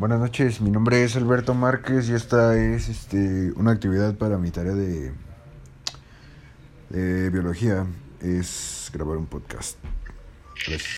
Buenas noches, mi nombre es Alberto Márquez y esta es este, una actividad para mi tarea de, de biología, es grabar un podcast. Gracias.